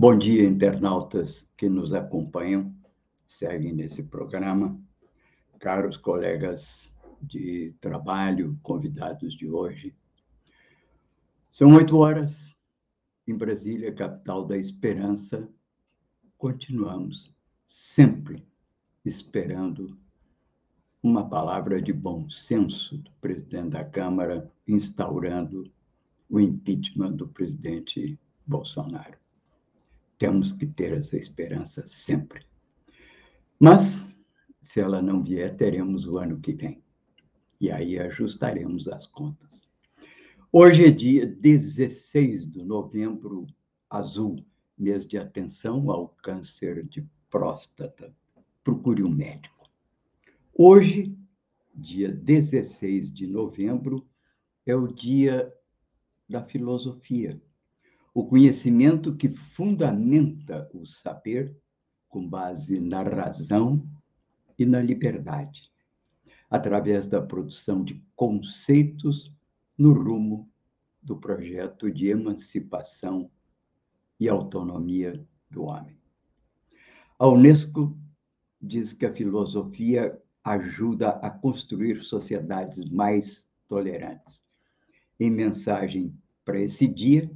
Bom dia, internautas que nos acompanham, seguem nesse programa, caros colegas de trabalho, convidados de hoje. São oito horas em Brasília, capital da esperança. Continuamos sempre esperando uma palavra de bom senso do presidente da Câmara, instaurando o impeachment do presidente Bolsonaro. Temos que ter essa esperança sempre. Mas, se ela não vier, teremos o ano que vem. E aí ajustaremos as contas. Hoje é dia 16 de novembro, azul, mês de atenção ao câncer de próstata. Procure um médico. Hoje, dia 16 de novembro, é o dia da filosofia o conhecimento que fundamenta o saber com base na razão e na liberdade, através da produção de conceitos no rumo do projeto de emancipação e autonomia do homem. A Unesco diz que a filosofia ajuda a construir sociedades mais tolerantes. Em mensagem para esse dia,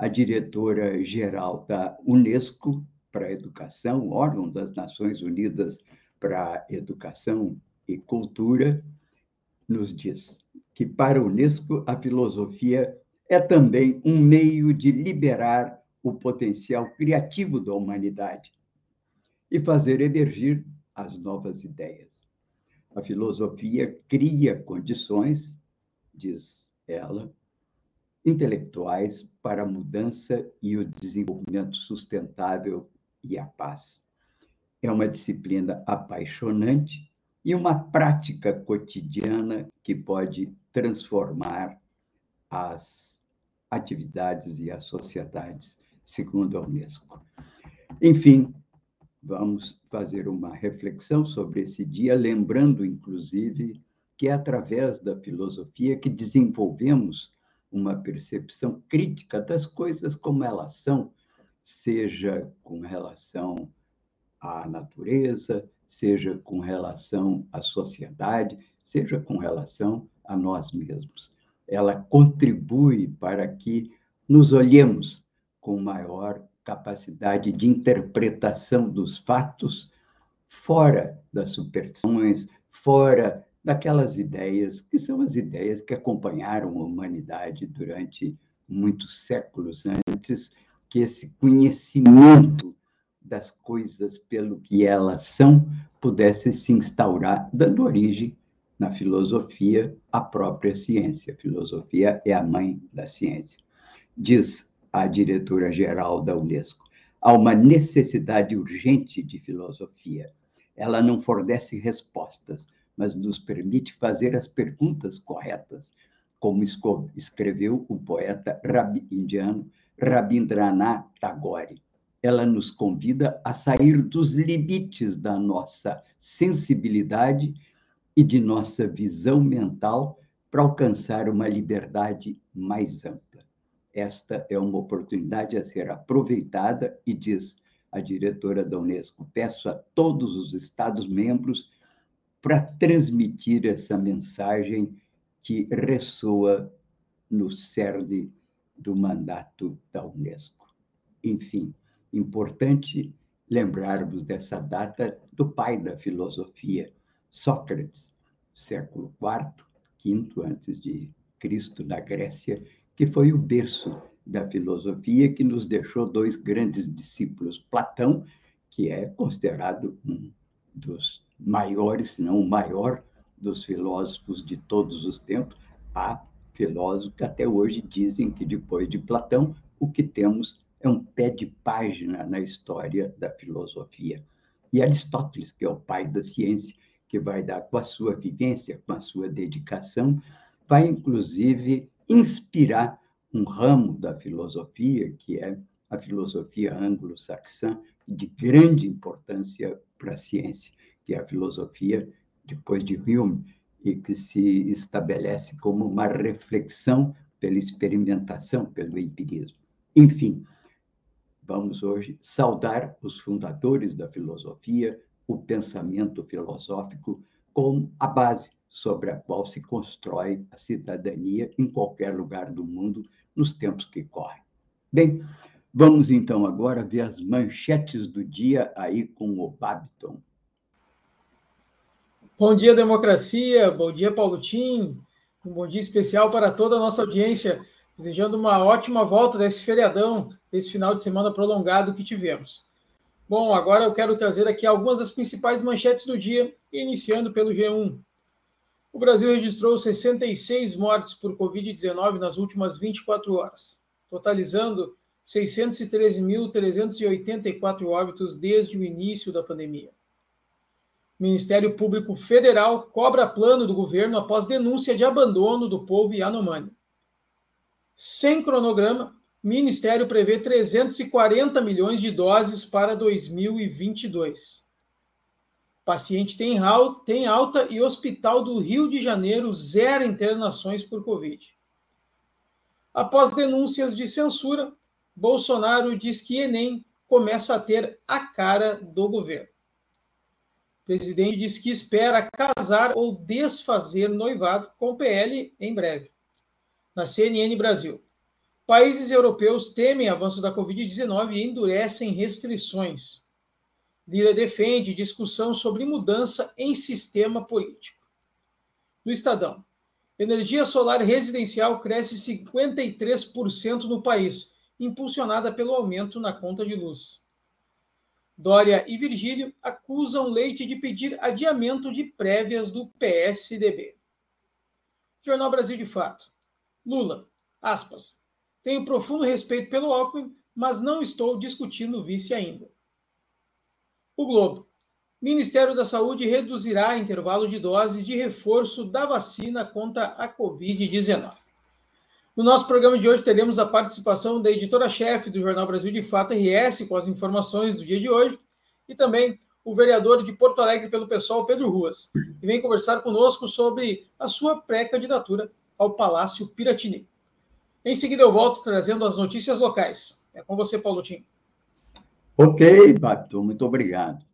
a diretora-geral da Unesco para a Educação, órgão das Nações Unidas para a Educação e Cultura, nos diz que para a Unesco a filosofia é também um meio de liberar o potencial criativo da humanidade e fazer emergir as novas ideias. A filosofia cria condições, diz ela, intelectuais para a mudança e o desenvolvimento sustentável e a paz. É uma disciplina apaixonante e uma prática cotidiana que pode transformar as atividades e as sociedades, segundo a Unesco. Enfim, vamos fazer uma reflexão sobre esse dia, lembrando, inclusive, que é através da filosofia que desenvolvemos uma percepção crítica das coisas como elas são, seja com relação à natureza, seja com relação à sociedade, seja com relação a nós mesmos. Ela contribui para que nos olhemos com maior capacidade de interpretação dos fatos, fora das superstições, fora daquelas ideias que são as ideias que acompanharam a humanidade durante muitos séculos antes que esse conhecimento das coisas pelo que elas são pudesse se instaurar, dando origem na filosofia à própria ciência. A filosofia é a mãe da ciência. Diz a diretora-geral da Unesco, há uma necessidade urgente de filosofia. Ela não fornece respostas, mas nos permite fazer as perguntas corretas, como escreveu o poeta indiano Rabindranath Tagore. Ela nos convida a sair dos limites da nossa sensibilidade e de nossa visão mental para alcançar uma liberdade mais ampla. Esta é uma oportunidade a ser aproveitada e diz a diretora da Unesco: peço a todos os Estados-membros para transmitir essa mensagem que ressoa no cerne do mandato da Unesco. Enfim, importante lembrarmos dessa data do pai da filosofia, Sócrates, século IV, V antes de Cristo na Grécia, que foi o berço da filosofia que nos deixou dois grandes discípulos, Platão, que é considerado um dos maiores, se não o maior dos filósofos de todos os tempos. Há filósofos que até hoje dizem que depois de Platão, o que temos é um pé de página na história da filosofia. E Aristóteles, que é o pai da ciência, que vai dar com a sua vivência, com a sua dedicação, vai inclusive inspirar um ramo da filosofia, que é a filosofia anglo-saxã, de grande importância para a ciência, que é a filosofia, depois de Hume, e que se estabelece como uma reflexão pela experimentação, pelo empirismo. Enfim, vamos hoje saudar os fundadores da filosofia, o pensamento filosófico, como a base sobre a qual se constrói a cidadania em qualquer lugar do mundo nos tempos que correm. Bem, vamos então agora ver as manchetes do dia aí com o Babiton. Bom dia, democracia. Bom dia, Paulo Tim. Um bom dia especial para toda a nossa audiência, desejando uma ótima volta desse feriadão, desse final de semana prolongado que tivemos. Bom, agora eu quero trazer aqui algumas das principais manchetes do dia, iniciando pelo G1. O Brasil registrou 66 mortes por Covid-19 nas últimas 24 horas, totalizando 613.384 óbitos desde o início da pandemia. Ministério Público Federal cobra plano do governo após denúncia de abandono do povo Yanomami. Sem cronograma, Ministério prevê 340 milhões de doses para 2022. Paciente tem, tem alta e Hospital do Rio de Janeiro zero internações por Covid. Após denúncias de censura, Bolsonaro diz que Enem começa a ter a cara do governo presidente diz que espera casar ou desfazer noivado com PL em breve. Na CNN Brasil. Países europeus temem avanço da Covid-19 e endurecem restrições. Lira defende discussão sobre mudança em sistema político. No Estadão. Energia solar residencial cresce 53% no país, impulsionada pelo aumento na conta de luz. Dória e Virgílio acusam Leite de pedir adiamento de prévias do PSDB. Jornal Brasil de Fato. Lula, aspas, tenho profundo respeito pelo Alckmin, mas não estou discutindo o vice ainda. O Globo. Ministério da Saúde reduzirá intervalo de doses de reforço da vacina contra a Covid-19. No nosso programa de hoje teremos a participação da editora-chefe do Jornal Brasil de Fato RS com as informações do dia de hoje e também o vereador de Porto Alegre pelo pessoal, Pedro Ruas, que vem conversar conosco sobre a sua pré-candidatura ao Palácio Piratini. Em seguida eu volto trazendo as notícias locais. É com você, Paulo Tim. Ok, Bato, muito obrigado.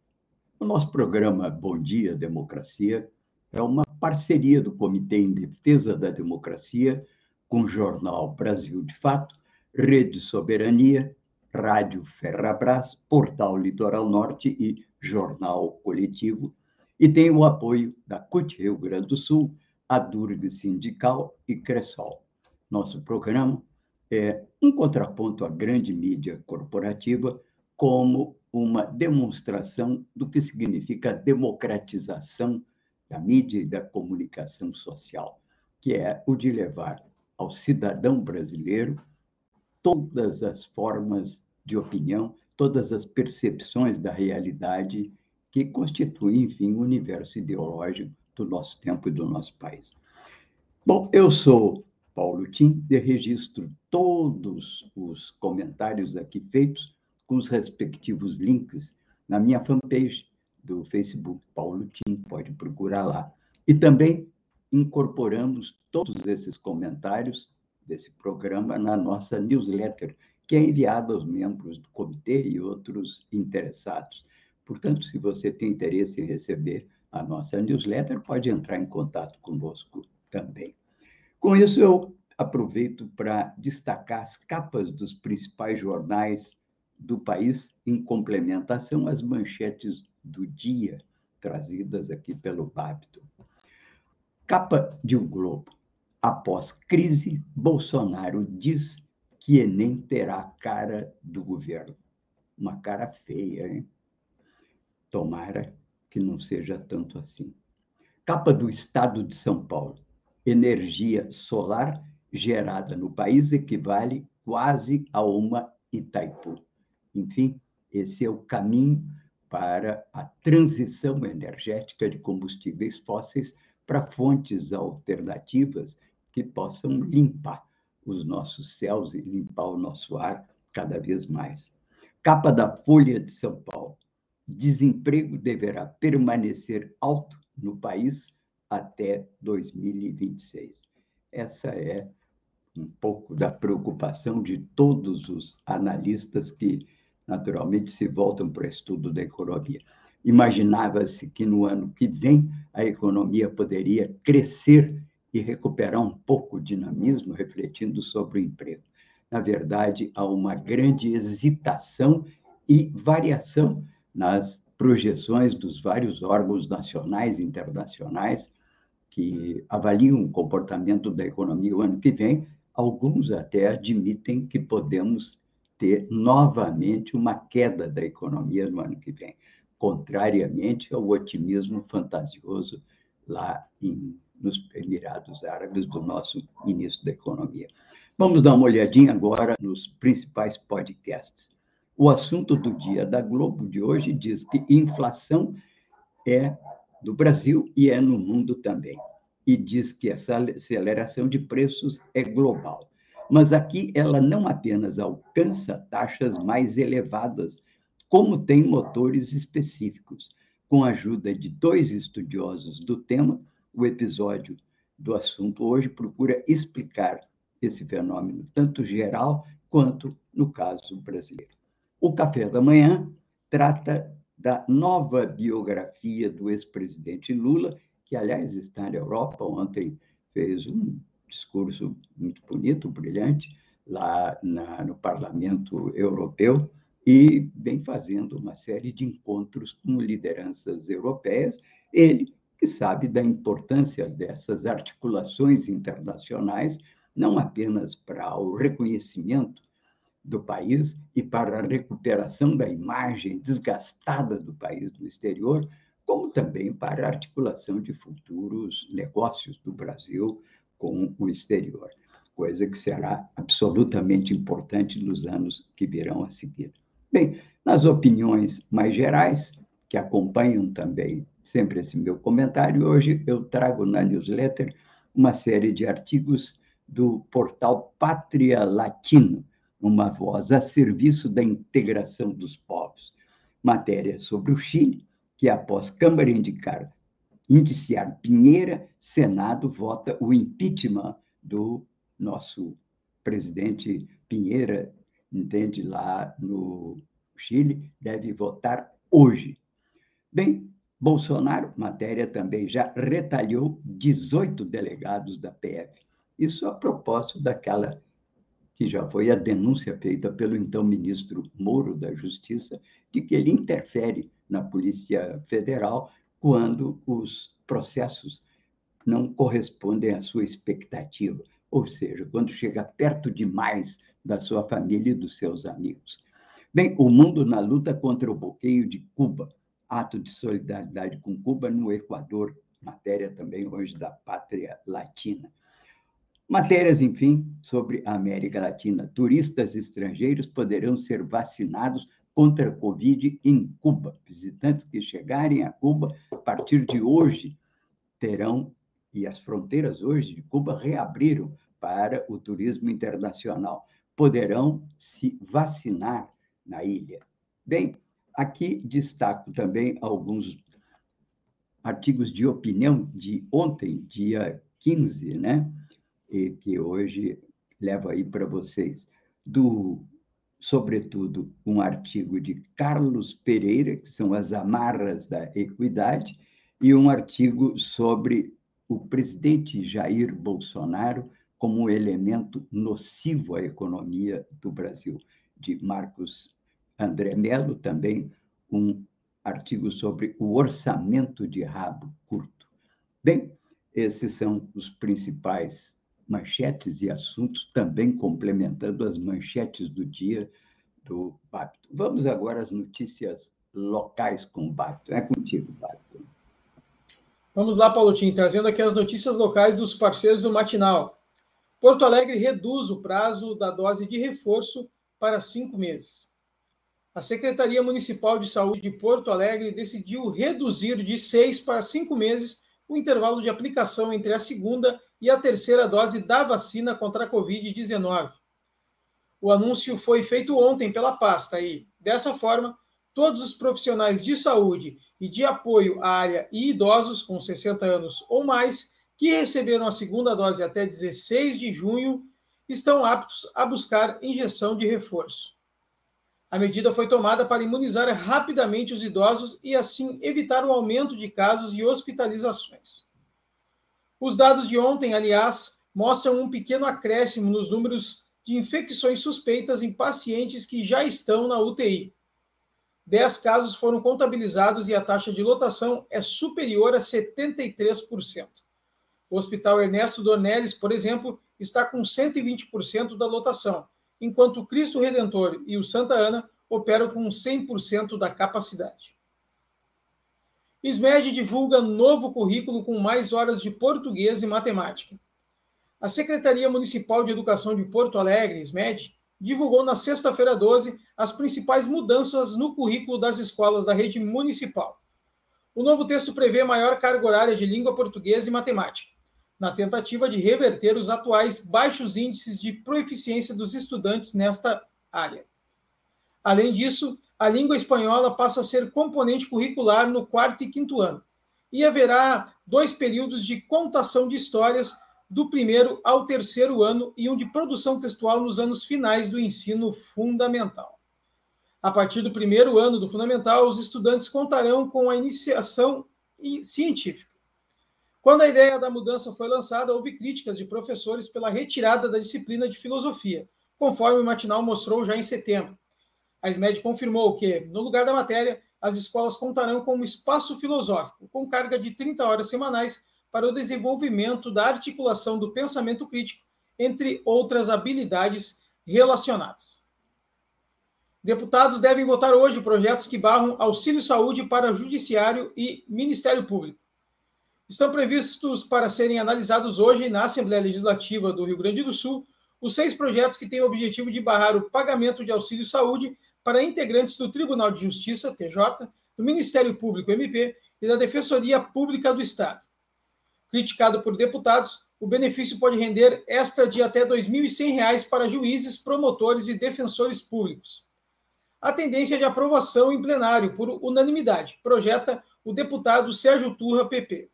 O nosso programa Bom Dia Democracia é uma parceria do Comitê em Defesa da Democracia com o jornal Brasil de Fato, Rede Soberania, Rádio Ferrabras, Portal Litoral Norte e Jornal Coletivo, e tem o apoio da CUT Rio Grande do Sul, a Durg Sindical e Cressol. Nosso programa é um contraponto à grande mídia corporativa como uma demonstração do que significa a democratização da mídia e da comunicação social, que é o de levar ao cidadão brasileiro todas as formas de opinião, todas as percepções da realidade que constituem, enfim, o universo ideológico do nosso tempo e do nosso país. Bom, eu sou Paulo Tim, e registro todos os comentários aqui feitos com os respectivos links na minha fanpage do Facebook, Paulo Tim, pode procurar lá. E também incorporamos todos esses comentários desse programa na nossa newsletter, que é enviada aos membros do comitê e outros interessados. Portanto, se você tem interesse em receber a nossa newsletter, pode entrar em contato conosco também. Com isso, eu aproveito para destacar as capas dos principais jornais do país, em complementação às manchetes do dia, trazidas aqui pelo Babito. Capa de O Globo. Após crise, Bolsonaro diz que Enem terá a cara do governo. Uma cara feia, hein? Tomara que não seja tanto assim. Capa do Estado de São Paulo. Energia solar gerada no país equivale quase a uma Itaipu. Enfim, esse é o caminho para a transição energética de combustíveis fósseis para fontes alternativas que possam limpar os nossos céus e limpar o nosso ar cada vez mais. Capa da Folha de São Paulo. Desemprego deverá permanecer alto no país até 2026. Essa é um pouco da preocupação de todos os analistas que, naturalmente, se voltam para o estudo da economia. Imaginava-se que no ano que vem a economia poderia crescer e recuperar um pouco o dinamismo, refletindo sobre o emprego. Na verdade, há uma grande hesitação e variação nas projeções dos vários órgãos nacionais e internacionais que avaliam o comportamento da economia o ano que vem. Alguns até admitem que podemos ter novamente uma queda da economia no ano que vem, contrariamente ao otimismo fantasioso lá em nos Emirados Árabes do nosso ministro da Economia. Vamos dar uma olhadinha agora nos principais podcasts. O assunto do dia da Globo de hoje diz que inflação é do Brasil e é no mundo também. E diz que essa aceleração de preços é global. Mas aqui ela não apenas alcança taxas mais elevadas, como tem motores específicos. Com a ajuda de dois estudiosos do tema, o episódio do assunto hoje procura explicar esse fenômeno, tanto geral quanto no caso brasileiro. O Café da Manhã trata da nova biografia do ex-presidente Lula, que, aliás, está na Europa. Ontem fez um discurso muito bonito, brilhante, lá na, no Parlamento Europeu e vem fazendo uma série de encontros com lideranças europeias. Ele que sabe da importância dessas articulações internacionais, não apenas para o reconhecimento do país e para a recuperação da imagem desgastada do país no exterior, como também para a articulação de futuros negócios do Brasil com o exterior, coisa que será absolutamente importante nos anos que virão a seguir. Bem, nas opiniões mais gerais, que acompanham também sempre esse meu comentário. Hoje eu trago na newsletter uma série de artigos do portal Pátria Latino, uma voz a serviço da integração dos povos. Matéria sobre o Chile, que após Câmara indicar indiciar Pinheira, Senado vota o impeachment do nosso presidente Pinheira, entende, lá no Chile, deve votar hoje. Bem, Bolsonaro, matéria também, já retalhou 18 delegados da PF. Isso a propósito daquela que já foi a denúncia feita pelo então ministro Moro da Justiça, de que ele interfere na Polícia Federal quando os processos não correspondem à sua expectativa, ou seja, quando chega perto demais da sua família e dos seus amigos. Bem, o mundo na luta contra o bloqueio de Cuba ato de solidariedade com Cuba no Equador, matéria também hoje da Pátria Latina. Matérias, enfim, sobre a América Latina. Turistas estrangeiros poderão ser vacinados contra a Covid em Cuba. Visitantes que chegarem a Cuba, a partir de hoje, terão, e as fronteiras hoje de Cuba reabriram para o turismo internacional, poderão se vacinar na ilha. Bem, Aqui destaco também alguns artigos de opinião de ontem, dia 15, né? E que hoje levo aí para vocês. Do, sobretudo, um artigo de Carlos Pereira, que são as amarras da equidade, e um artigo sobre o presidente Jair Bolsonaro como um elemento nocivo à economia do Brasil, de Marcos André Mello, também um artigo sobre o orçamento de rabo curto. Bem, esses são os principais manchetes e assuntos, também complementando as manchetes do dia do Babton. Vamos agora às notícias locais com o Babton. É contigo, Babton. Vamos lá, Paulotinho, trazendo aqui as notícias locais dos parceiros do Matinal. Porto Alegre reduz o prazo da dose de reforço para cinco meses. A Secretaria Municipal de Saúde de Porto Alegre decidiu reduzir de seis para cinco meses o intervalo de aplicação entre a segunda e a terceira dose da vacina contra a Covid-19. O anúncio foi feito ontem pela pasta e, dessa forma, todos os profissionais de saúde e de apoio à área e idosos com 60 anos ou mais que receberam a segunda dose até 16 de junho estão aptos a buscar injeção de reforço. A medida foi tomada para imunizar rapidamente os idosos e, assim, evitar o aumento de casos e hospitalizações. Os dados de ontem, aliás, mostram um pequeno acréscimo nos números de infecções suspeitas em pacientes que já estão na UTI. Dez casos foram contabilizados e a taxa de lotação é superior a 73%. O Hospital Ernesto Dornelles, por exemplo, está com 120% da lotação, enquanto o Cristo Redentor e o Santa Ana operam com 100% da capacidade. SMED divulga novo currículo com mais horas de português e matemática. A Secretaria Municipal de Educação de Porto Alegre, SMED, divulgou na sexta-feira 12 as principais mudanças no currículo das escolas da rede municipal. O novo texto prevê maior carga horária de língua portuguesa e matemática na tentativa de reverter os atuais baixos índices de proeficiência dos estudantes nesta área. Além disso, a língua espanhola passa a ser componente curricular no quarto e quinto ano, e haverá dois períodos de contação de histórias do primeiro ao terceiro ano e um de produção textual nos anos finais do ensino fundamental. A partir do primeiro ano do fundamental, os estudantes contarão com a iniciação científica quando a ideia da mudança foi lançada, houve críticas de professores pela retirada da disciplina de filosofia, conforme o matinal mostrou já em setembro. A SMED confirmou que, no lugar da matéria, as escolas contarão com um espaço filosófico, com carga de 30 horas semanais para o desenvolvimento da articulação do pensamento crítico, entre outras habilidades relacionadas. Deputados devem votar hoje projetos que barram auxílio saúde para Judiciário e Ministério Público estão previstos para serem analisados hoje na Assembleia Legislativa do Rio Grande do Sul os seis projetos que têm o objetivo de barrar o pagamento de auxílio saúde para integrantes do Tribunal de Justiça, TJ, do Ministério Público, MP, e da Defensoria Pública do Estado. Criticado por deputados, o benefício pode render extra de até R$ 2.100 para juízes, promotores e defensores públicos. A tendência de aprovação em plenário, por unanimidade, projeta o deputado Sérgio Turra, PP.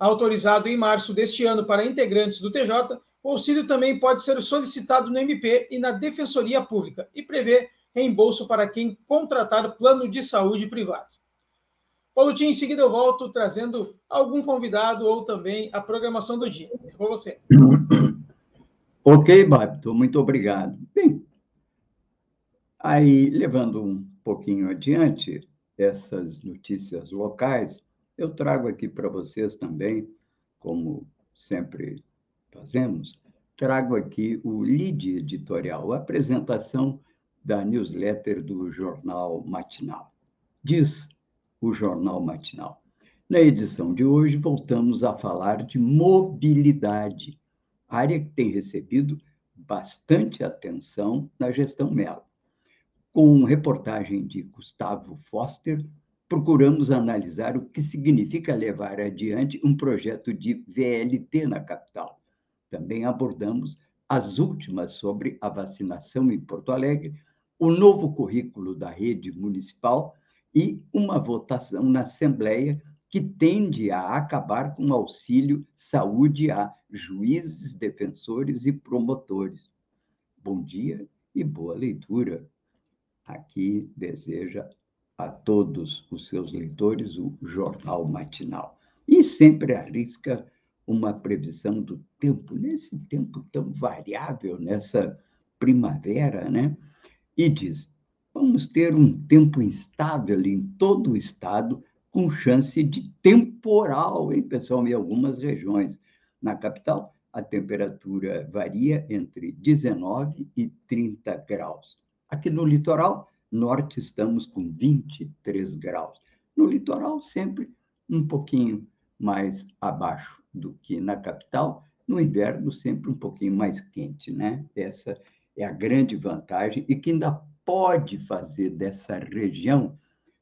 Autorizado em março deste ano para integrantes do TJ, o auxílio também pode ser solicitado no MP e na Defensoria Pública e prevê reembolso para quem contratar plano de saúde privado. Paulo Tim, em seguida eu volto trazendo algum convidado ou também a programação do dia. É com você. Ok, Babito, muito obrigado. Bem, aí, levando um pouquinho adiante essas notícias locais, eu trago aqui para vocês também, como sempre fazemos, trago aqui o lead editorial, a apresentação da newsletter do Jornal Matinal. Diz o Jornal Matinal. Na edição de hoje, voltamos a falar de mobilidade, área que tem recebido bastante atenção na gestão Melo. Com reportagem de Gustavo Foster, procuramos analisar o que significa levar adiante um projeto de VLT na capital. Também abordamos as últimas sobre a vacinação em Porto Alegre, o novo currículo da rede municipal e uma votação na Assembleia que tende a acabar com o auxílio saúde a juízes, defensores e promotores. Bom dia e boa leitura. Aqui deseja a todos os seus leitores o jornal matinal. E sempre arrisca uma previsão do tempo, nesse tempo tão variável, nessa primavera, né? E diz: vamos ter um tempo instável em todo o estado, com chance de temporal, hein, pessoal, em algumas regiões. Na capital, a temperatura varia entre 19 e 30 graus. Aqui no litoral, norte estamos com 23 graus. No litoral, sempre um pouquinho mais abaixo do que na capital. No inverno, sempre um pouquinho mais quente, né? Essa é a grande vantagem e que ainda pode fazer dessa região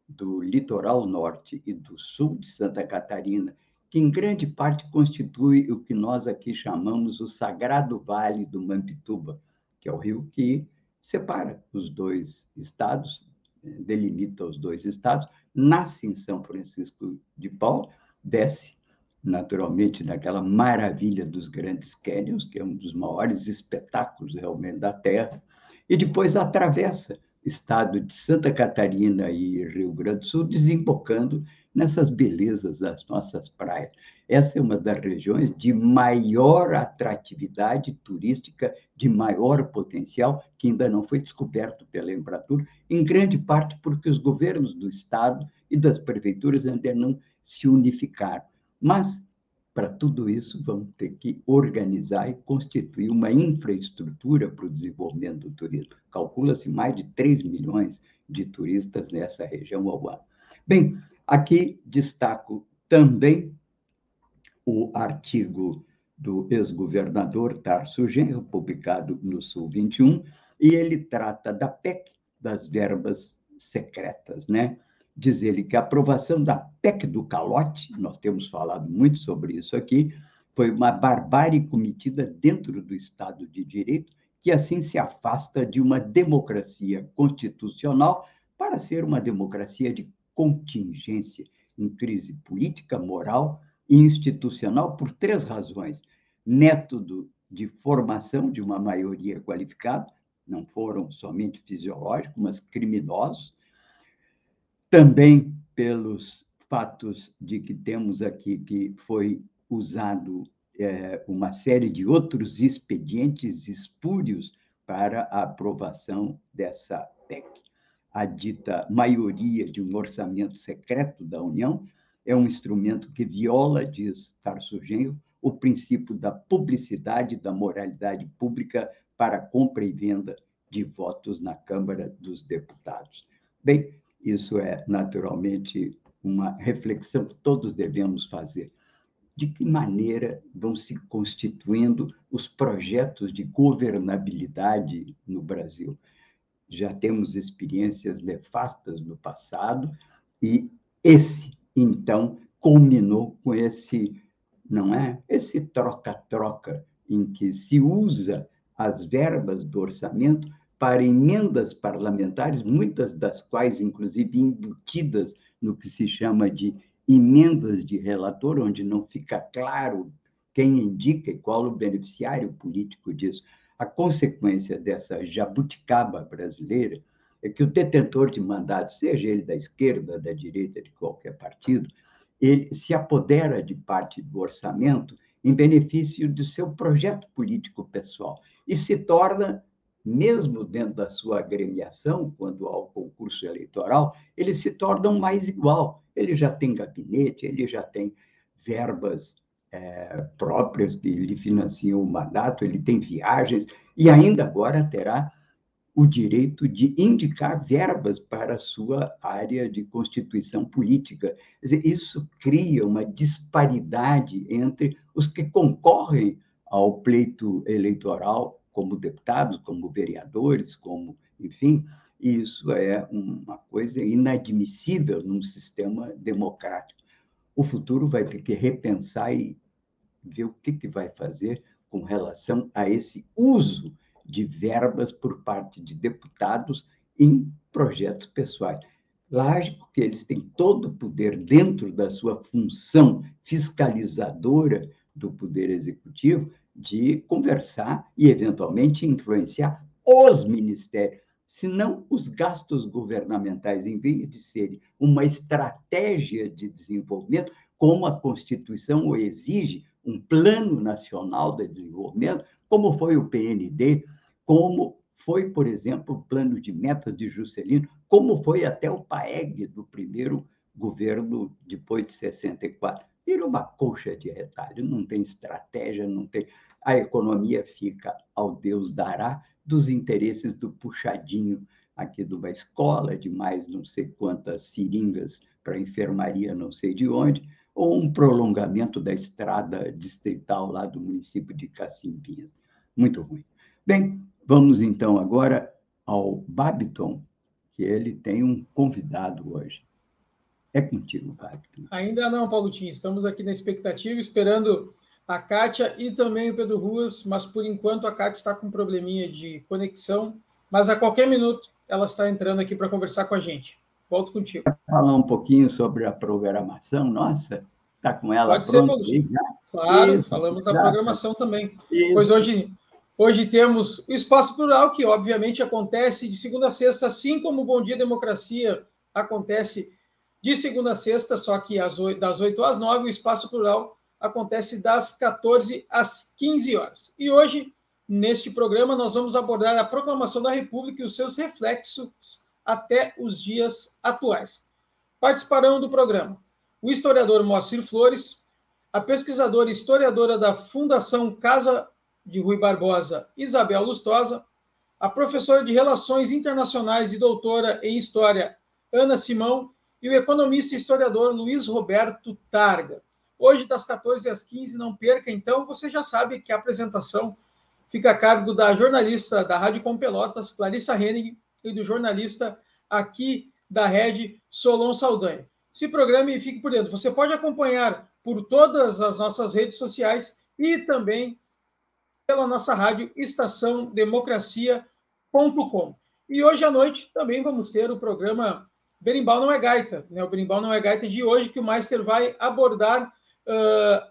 do litoral norte e do sul de Santa Catarina, que em grande parte constitui o que nós aqui chamamos o Sagrado Vale do Mampituba, que é o rio que separa os dois estados, eh, delimita os dois estados, nasce em São Francisco de Paulo, desce naturalmente naquela maravilha dos grandes cânions, que é um dos maiores espetáculos realmente da Terra, e depois atravessa estado de Santa Catarina e Rio Grande do Sul, desembocando nessas belezas das nossas praias. Essa é uma das regiões de maior atratividade turística, de maior potencial, que ainda não foi descoberto pela Embratur, em grande parte porque os governos do Estado e das prefeituras ainda não se unificaram. Mas para tudo isso, vamos ter que organizar e constituir uma infraestrutura para o desenvolvimento do turismo. Calcula-se mais de 3 milhões de turistas nessa região ao ano. Bem, aqui destaco também o artigo do ex-governador Tarso Genro, publicado no Sul 21, e ele trata da PEC, das verbas secretas, né? diz ele que a aprovação da PEC do calote, nós temos falado muito sobre isso aqui, foi uma barbárie cometida dentro do Estado de Direito, que assim se afasta de uma democracia constitucional para ser uma democracia de contingência, em crise política, moral e institucional, por três razões: método de formação de uma maioria qualificada, não foram somente fisiológicos, mas criminosos, também pelos fatos de que temos aqui que foi usado é, uma série de outros expedientes espúrios para a aprovação dessa PEC. A dita maioria de um orçamento secreto da União é um instrumento que viola, diz Tarso Genro, o princípio da publicidade da moralidade pública para compra e venda de votos na Câmara dos Deputados. Bem, isso é, naturalmente, uma reflexão que todos devemos fazer. De que maneira vão se constituindo os projetos de governabilidade no Brasil? Já temos experiências nefastas no passado e esse, então, culminou com esse, não é? Esse troca-troca em que se usa as verbas do orçamento para emendas parlamentares, muitas das quais, inclusive, embutidas no que se chama de emendas de relator, onde não fica claro quem indica e qual o beneficiário político disso. A consequência dessa jabuticaba brasileira é que o detentor de mandato, seja ele da esquerda, da direita, de qualquer partido, ele se apodera de parte do orçamento em benefício do seu projeto político pessoal e se torna mesmo dentro da sua agremiação, quando há o concurso eleitoral, eles se tornam mais igual. Ele já tem gabinete, ele já tem verbas é, próprias que lhe financiam o mandato, ele tem viagens, e ainda agora terá o direito de indicar verbas para a sua área de constituição política. Dizer, isso cria uma disparidade entre os que concorrem ao pleito eleitoral como deputados, como vereadores, como, enfim, isso é uma coisa inadmissível num sistema democrático. O futuro vai ter que repensar e ver o que, que vai fazer com relação a esse uso de verbas por parte de deputados em projetos pessoais. Lógico que eles têm todo o poder dentro da sua função fiscalizadora do poder executivo de conversar e, eventualmente, influenciar os ministérios. Senão, os gastos governamentais, em vez de serem uma estratégia de desenvolvimento, como a Constituição exige, um plano nacional de desenvolvimento, como foi o PND, como foi, por exemplo, o plano de metas de Juscelino, como foi até o PAEG do primeiro governo depois de 64. Vira uma colcha de retalho, não tem estratégia, não tem a economia fica ao Deus dará dos interesses do puxadinho aqui de uma escola, de mais não sei quantas seringas para enfermaria, não sei de onde, ou um prolongamento da estrada distrital lá do município de Cacimbinhas. Muito ruim. Bem, Vamos então agora ao Babiton, que ele tem um convidado hoje. É contigo, Babiton. Ainda não, Paulo Tim. Estamos aqui na expectativa, esperando a Kátia e também o Pedro Ruas, mas por enquanto a Kátia está com um probleminha de conexão, mas a qualquer minuto ela está entrando aqui para conversar com a gente. Volto contigo. Falar um pouquinho sobre a programação, nossa, está com ela Pode ser, Paulo Claro, Isso, falamos exato. da programação também. Isso. Pois hoje, hoje temos o Espaço Plural, que obviamente acontece de segunda a sexta, assim como o Bom Dia Democracia acontece de segunda a sexta, só que das 8 às 9, o Espaço Plural acontece das 14 às 15 horas. E hoje, neste programa, nós vamos abordar a proclamação da República e os seus reflexos até os dias atuais. Participarão do programa o historiador Moacir Flores, a pesquisadora e historiadora da Fundação Casa de Rui Barbosa, Isabel Lustosa, a professora de Relações Internacionais e doutora em História, Ana Simão, e o economista e historiador Luiz Roberto Targa. Hoje, das 14 às 15, não perca, então, você já sabe que a apresentação fica a cargo da jornalista da Rádio Com Pelotas, Clarissa Henning, e do jornalista aqui da Rede, Solon Saldanha. Se programe e fique por dentro. Você pode acompanhar por todas as nossas redes sociais e também pela nossa rádio Estação Democracia.com. E hoje à noite também vamos ter o programa Berimbau Não é Gaita, né? o Berimbau Não é Gaita de hoje, que o Meister vai abordar uh,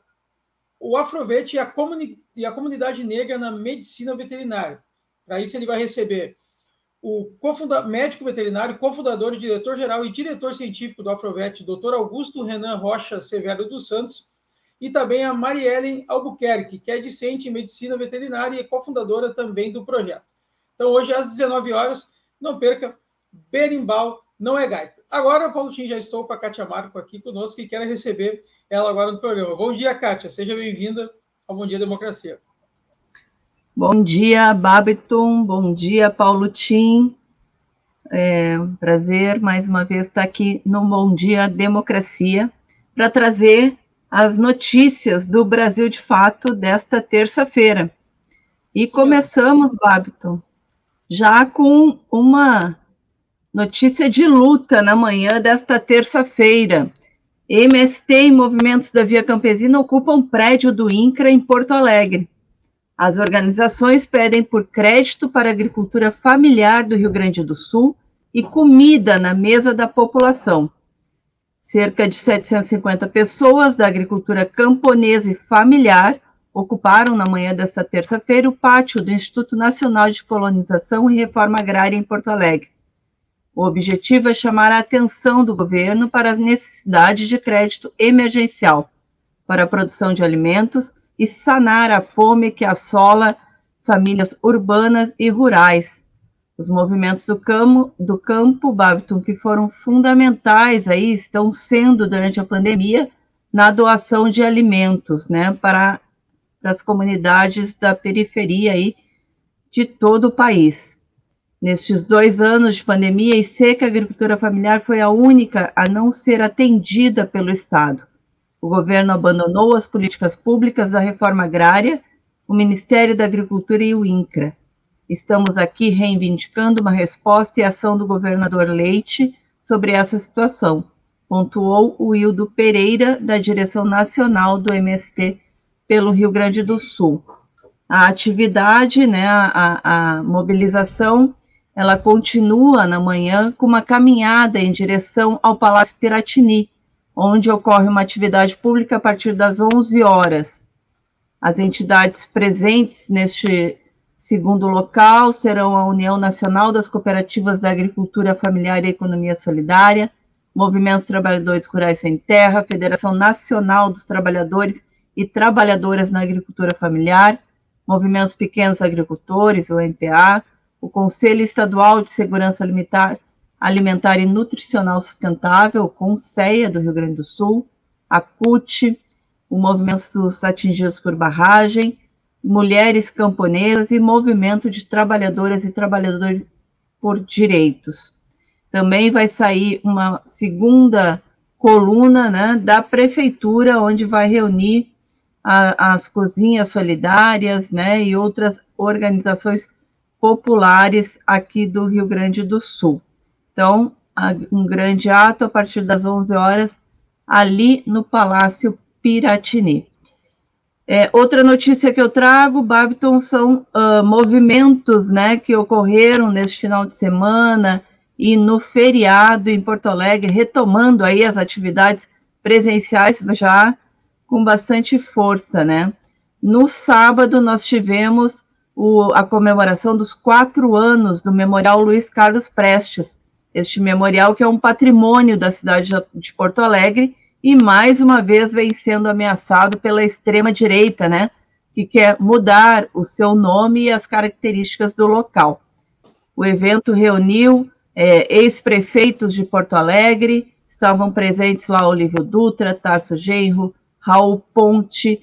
o Afrovete e a, e a comunidade negra na medicina veterinária. Para isso, ele vai receber o médico veterinário, cofundador, diretor-geral e diretor científico do Afrovet, Dr. Augusto Renan Rocha Severo dos Santos, e também a Mariellen Albuquerque, que é discente em medicina veterinária e cofundadora também do projeto. Então, hoje, às 19 horas, não perca, Berimbau não é gaita. Agora, Paulo Tim, já estou com a Kátia Marco aqui conosco e quero receber ela agora no programa. Bom dia, Kátia. Seja bem-vinda ao Bom Dia Democracia. Bom dia, Babiton. Bom dia, Paulo Tim. É um prazer mais uma vez estar aqui no Bom Dia Democracia para trazer as notícias do Brasil de Fato desta terça-feira. E Sim. começamos, Babiton, já com uma Notícia de luta na manhã desta terça-feira. MST e movimentos da Via Campesina ocupam prédio do INCRA em Porto Alegre. As organizações pedem por crédito para a agricultura familiar do Rio Grande do Sul e comida na mesa da população. Cerca de 750 pessoas da agricultura camponesa e familiar ocuparam na manhã desta terça-feira o pátio do Instituto Nacional de Colonização e Reforma Agrária em Porto Alegre. O objetivo é chamar a atenção do governo para a necessidade de crédito emergencial para a produção de alimentos e sanar a fome que assola famílias urbanas e rurais. Os movimentos do campo, do campo Babiton, que foram fundamentais aí, estão sendo durante a pandemia na doação de alimentos, né, para, para as comunidades da periferia aí de todo o país. Nestes dois anos de pandemia e seca, a agricultura familiar foi a única a não ser atendida pelo Estado. O governo abandonou as políticas públicas da reforma agrária, o Ministério da Agricultura e o INCRA. Estamos aqui reivindicando uma resposta e ação do governador Leite sobre essa situação, pontuou o Hildo Pereira, da direção nacional do MST pelo Rio Grande do Sul. A atividade, né, a, a mobilização ela continua na manhã com uma caminhada em direção ao Palácio Piratini, onde ocorre uma atividade pública a partir das 11 horas. As entidades presentes neste segundo local serão a União Nacional das Cooperativas da Agricultura Familiar e Economia Solidária, Movimentos Trabalhadores Rurais Sem Terra, Federação Nacional dos Trabalhadores e Trabalhadoras na Agricultura Familiar, Movimentos Pequenos Agricultores, o MPA, o Conselho Estadual de Segurança Alimentar, Alimentar e Nutricional Sustentável, o CONSEA do Rio Grande do Sul, a CUT, o Movimento dos Atingidos por Barragem, Mulheres Camponesas e Movimento de Trabalhadoras e Trabalhadores por Direitos. Também vai sair uma segunda coluna né, da Prefeitura, onde vai reunir a, as cozinhas solidárias né, e outras organizações populares aqui do Rio Grande do Sul. Então, um grande ato a partir das 11 horas, ali no Palácio Piratini. É, outra notícia que eu trago, Babiton, são uh, movimentos né, que ocorreram neste final de semana e no feriado em Porto Alegre, retomando aí as atividades presenciais já com bastante força, né? No sábado, nós tivemos o, a comemoração dos quatro anos do Memorial Luiz Carlos Prestes, este memorial que é um patrimônio da cidade de Porto Alegre e mais uma vez vem sendo ameaçado pela extrema-direita, né? Que quer mudar o seu nome e as características do local. O evento reuniu é, ex-prefeitos de Porto Alegre, estavam presentes lá Olívio Dutra, Tarso Genro, Raul Ponte,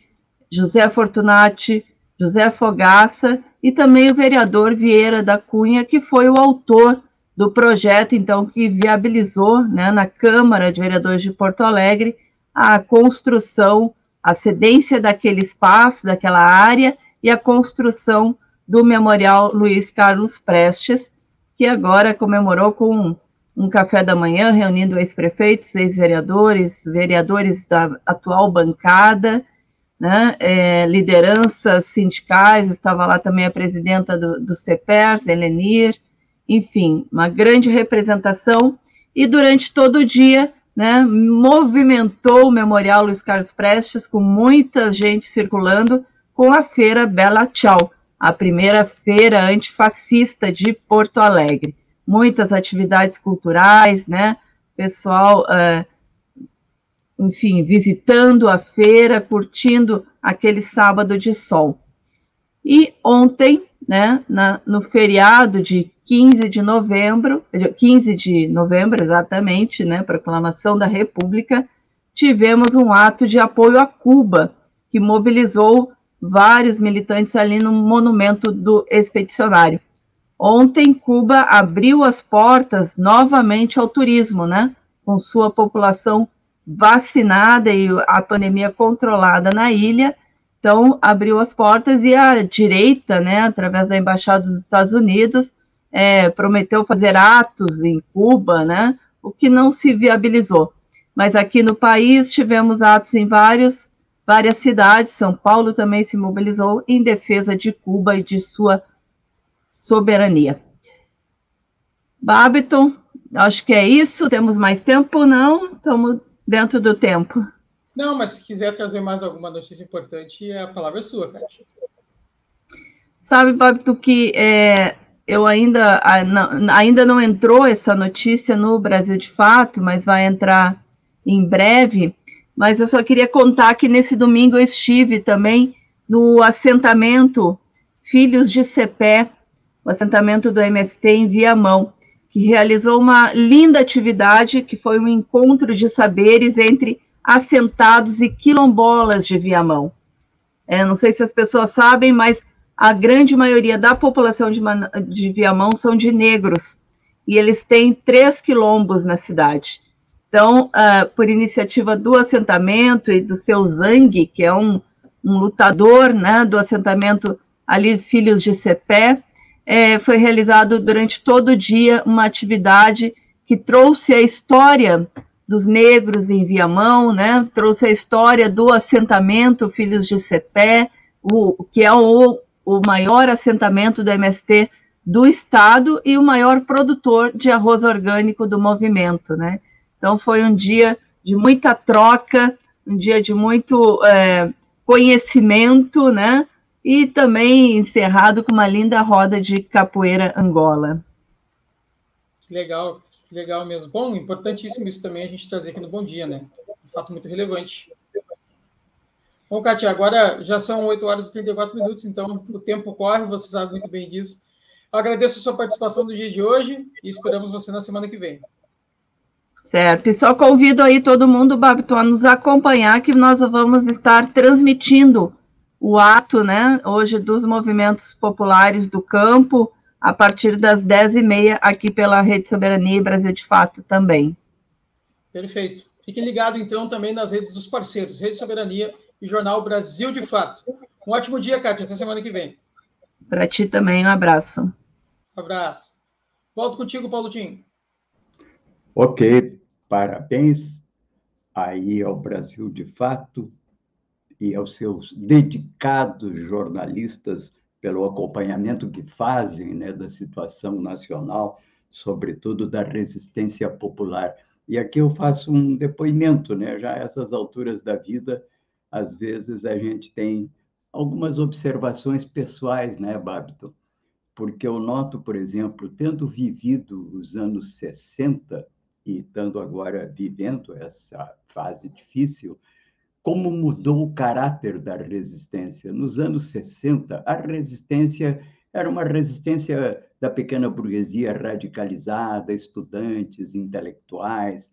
José Fortunati, José Fogaça e também o vereador Vieira da Cunha, que foi o autor do projeto, então, que viabilizou, né, na Câmara de Vereadores de Porto Alegre, a construção, a cedência daquele espaço, daquela área, e a construção do Memorial Luiz Carlos Prestes, que agora comemorou com um café da manhã, reunindo ex-prefeitos, ex-vereadores, vereadores da atual bancada, né, é, lideranças sindicais, estava lá também a presidenta do, do CEPERS, Elenir, enfim, uma grande representação, e durante todo o dia, né, movimentou o Memorial Luiz Carlos Prestes, com muita gente circulando, com a Feira Bela Tchau, a primeira feira antifascista de Porto Alegre. Muitas atividades culturais, né? Pessoal, uh, enfim, visitando a feira, curtindo aquele sábado de sol. E ontem, né, na, no feriado de 15 de novembro, 15 de novembro exatamente, né, proclamação da República, tivemos um ato de apoio a Cuba, que mobilizou vários militantes ali no monumento do expedicionário. Ontem, Cuba abriu as portas novamente ao turismo, né? Com sua população vacinada e a pandemia controlada na ilha, então abriu as portas e a direita, né, através da embaixada dos Estados Unidos, é, prometeu fazer atos em Cuba, né? O que não se viabilizou. Mas aqui no país tivemos atos em vários várias cidades, São Paulo também se mobilizou em defesa de Cuba e de sua soberania. Babiton, acho que é isso. Temos mais tempo? Não? Estamos dentro do tempo. Não, mas se quiser trazer mais alguma notícia importante, a palavra é sua, Kátia. Sabe, Babiton, que é, eu ainda, ainda não entrou essa notícia no Brasil de Fato, mas vai entrar em breve mas eu só queria contar que nesse domingo eu estive também no assentamento Filhos de Cepé, o assentamento do MST em Viamão, que realizou uma linda atividade que foi um encontro de saberes entre assentados e quilombolas de Viamão. É, não sei se as pessoas sabem, mas a grande maioria da população de, de Viamão são de negros, e eles têm três quilombos na cidade. Então, uh, por iniciativa do assentamento e do seu Zang, que é um, um lutador né, do assentamento ali, Filhos de Cepé, é, foi realizado durante todo o dia uma atividade que trouxe a história dos negros em Viamão, né, trouxe a história do assentamento Filhos de Cepé, o, que é o, o maior assentamento do MST do estado e o maior produtor de arroz orgânico do movimento, né? Então, foi um dia de muita troca, um dia de muito é, conhecimento, né? E também encerrado com uma linda roda de capoeira Angola. Legal, legal mesmo. Bom, importantíssimo isso também a gente trazer aqui no Bom Dia, né? Um fato muito relevante. Bom, Kátia, agora já são 8 horas e 34 minutos, então o tempo corre, você sabe muito bem disso. Eu agradeço a sua participação do dia de hoje e esperamos você na semana que vem. Certo, e só convido aí todo mundo, Babito, a nos acompanhar, que nós vamos estar transmitindo o ato, né, hoje dos movimentos populares do campo, a partir das 10h30, aqui pela Rede Soberania e Brasil de Fato também. Perfeito. Fiquem ligados, então, também nas redes dos parceiros, Rede Soberania e Jornal Brasil de Fato. Um ótimo dia, Kátia. Até semana que vem. Para ti também, um abraço. Abraço. Volto contigo, Paulo Tim. Ok, parabéns aí ao Brasil de Fato e aos seus dedicados jornalistas pelo acompanhamento que fazem né, da situação nacional, sobretudo da resistência popular. E aqui eu faço um depoimento, né? já a essas alturas da vida, às vezes a gente tem algumas observações pessoais, né, Babito? Porque eu noto, por exemplo, tendo vivido os anos 60 e estando agora vivendo essa fase difícil, como mudou o caráter da resistência. Nos anos 60, a resistência era uma resistência da pequena burguesia radicalizada, estudantes, intelectuais.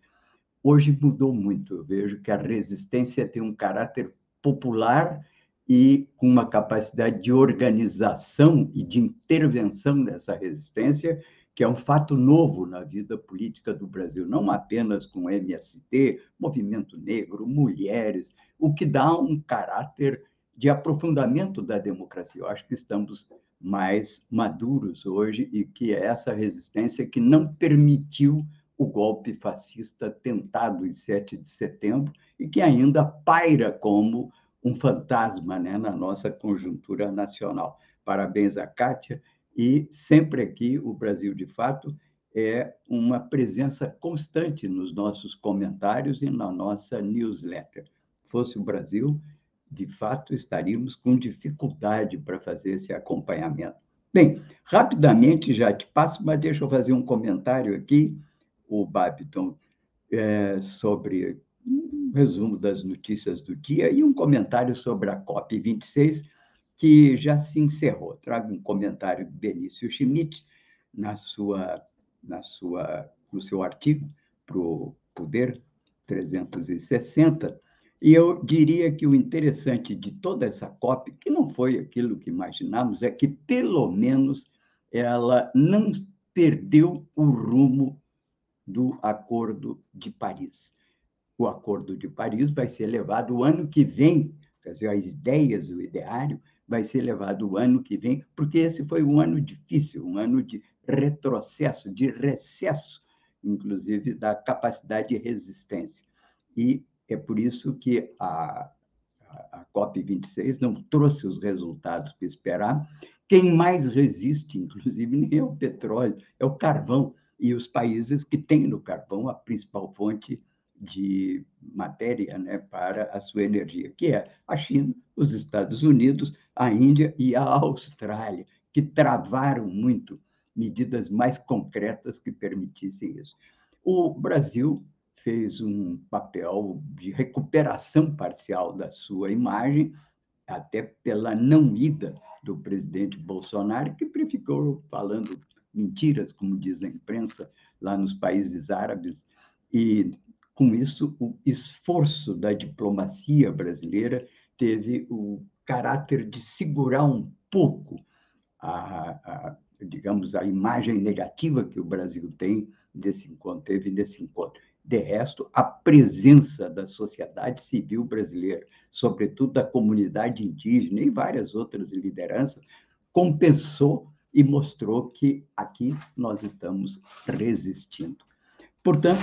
Hoje mudou muito. Eu vejo que a resistência tem um caráter popular e com uma capacidade de organização e de intervenção dessa resistência que é um fato novo na vida política do Brasil, não apenas com MST, movimento negro, mulheres, o que dá um caráter de aprofundamento da democracia. Eu acho que estamos mais maduros hoje e que é essa resistência que não permitiu o golpe fascista tentado em 7 de setembro e que ainda paira como um fantasma né, na nossa conjuntura nacional. Parabéns a Kátia e sempre aqui o Brasil de Fato é uma presença constante nos nossos comentários e na nossa newsletter. Fosse o Brasil, de fato, estaríamos com dificuldade para fazer esse acompanhamento. Bem, rapidamente já te passo, mas deixa eu fazer um comentário aqui, o Babiton, é, sobre um resumo das notícias do dia e um comentário sobre a COP26, que já se encerrou. Trago um comentário de Benício Schmidt na sua, na sua, no seu artigo para o Poder 360, e eu diria que o interessante de toda essa COP, que não foi aquilo que imaginamos, é que, pelo menos, ela não perdeu o rumo do Acordo de Paris. O Acordo de Paris vai ser levado o ano que vem, quer dizer, as ideias, o ideário, vai ser levado o ano que vem, porque esse foi um ano difícil, um ano de retrocesso, de recesso, inclusive, da capacidade de resistência. E é por isso que a, a COP26 não trouxe os resultados que esperava. Quem mais resiste, inclusive, nem é o petróleo, é o carvão. E os países que têm no carvão a principal fonte de matéria né, para a sua energia, que é a China, os Estados Unidos, a Índia e a Austrália, que travaram muito medidas mais concretas que permitissem isso. O Brasil fez um papel de recuperação parcial da sua imagem, até pela não ida do presidente Bolsonaro, que ficou falando mentiras, como diz a imprensa, lá nos países árabes, e com isso, o esforço da diplomacia brasileira teve o caráter de segurar um pouco a, a, digamos, a imagem negativa que o Brasil tem desse encontro, teve nesse encontro. De resto, a presença da sociedade civil brasileira, sobretudo da comunidade indígena e várias outras lideranças, compensou e mostrou que aqui nós estamos resistindo. Portanto,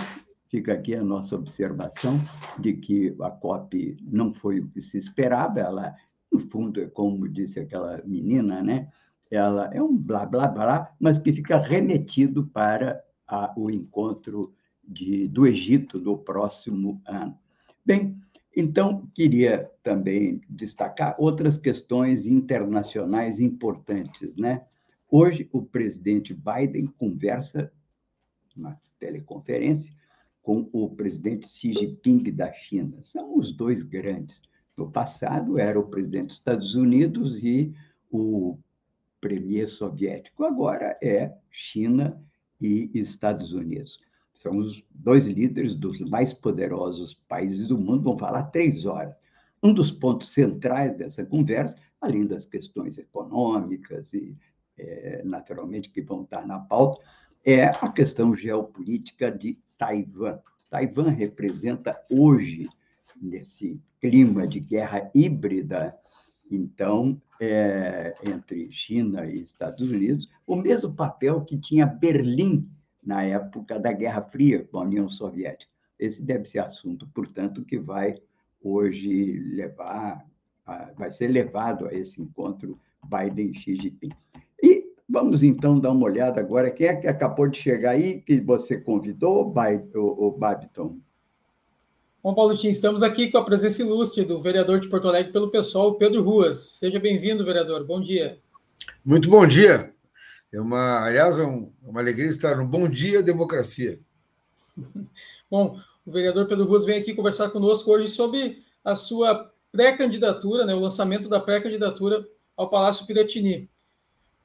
Fica aqui a nossa observação de que a COP não foi o que se esperava, ela, no fundo, é como disse aquela menina, né? ela é um blá, blá, blá, mas que fica remetido para a, o encontro de, do Egito no próximo ano. Bem, então, queria também destacar outras questões internacionais importantes. Né? Hoje, o presidente Biden conversa na teleconferência com o presidente Xi Jinping da China. São os dois grandes. No passado era o presidente dos Estados Unidos e o premier soviético. Agora é China e Estados Unidos. São os dois líderes dos mais poderosos países do mundo. Vão falar três horas. Um dos pontos centrais dessa conversa, além das questões econômicas e, é, naturalmente, que vão estar na pauta, é a questão geopolítica de Taiwan. Taiwan representa hoje, nesse clima de guerra híbrida então, é, entre China e Estados Unidos, o mesmo papel que tinha Berlim na época da Guerra Fria com a União Soviética. Esse deve ser assunto, portanto, que vai hoje levar, vai ser levado a esse encontro Biden-Xi Jinping. Vamos então dar uma olhada agora. Quem é que acabou de chegar aí, que você convidou, o Babiton? Bom, Paulo Tim, estamos aqui com a presença ilustre do vereador de Porto Alegre pelo pessoal, Pedro Ruas. Seja bem-vindo, vereador. Bom dia. Muito bom dia. É uma, aliás, é um, é uma alegria estar no Bom Dia Democracia. bom, o vereador Pedro Ruas vem aqui conversar conosco hoje sobre a sua pré-candidatura, né, o lançamento da pré-candidatura ao Palácio Piratini.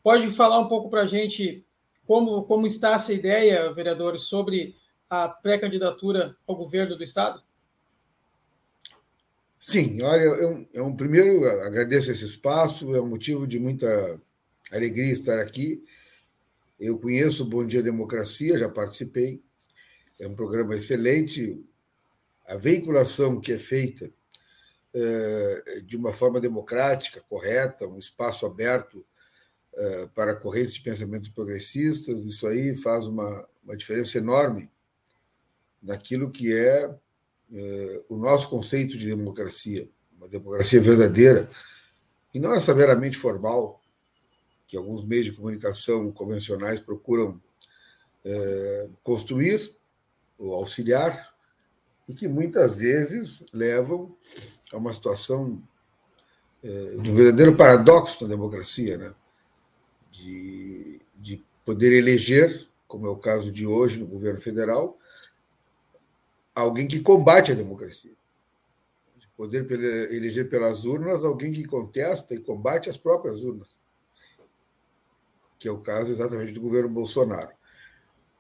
Pode falar um pouco para a gente como, como está essa ideia, vereador, sobre a pré-candidatura ao governo do Estado? Sim, olha, eu, eu primeiro agradeço esse espaço, é um motivo de muita alegria estar aqui. Eu conheço o Bom Dia Democracia, já participei. É um programa excelente. A veiculação que é feita é, de uma forma democrática, correta, um espaço aberto para correntes de pensamento progressistas, isso aí faz uma, uma diferença enorme naquilo que é eh, o nosso conceito de democracia, uma democracia verdadeira, e não essa meramente formal, que alguns meios de comunicação convencionais procuram é, construir ou auxiliar, e que muitas vezes levam a uma situação é, de um verdadeiro paradoxo na democracia, né? De, de poder eleger, como é o caso de hoje no governo federal, alguém que combate a democracia. De poder eleger pelas urnas alguém que contesta e combate as próprias urnas. Que é o caso exatamente do governo Bolsonaro.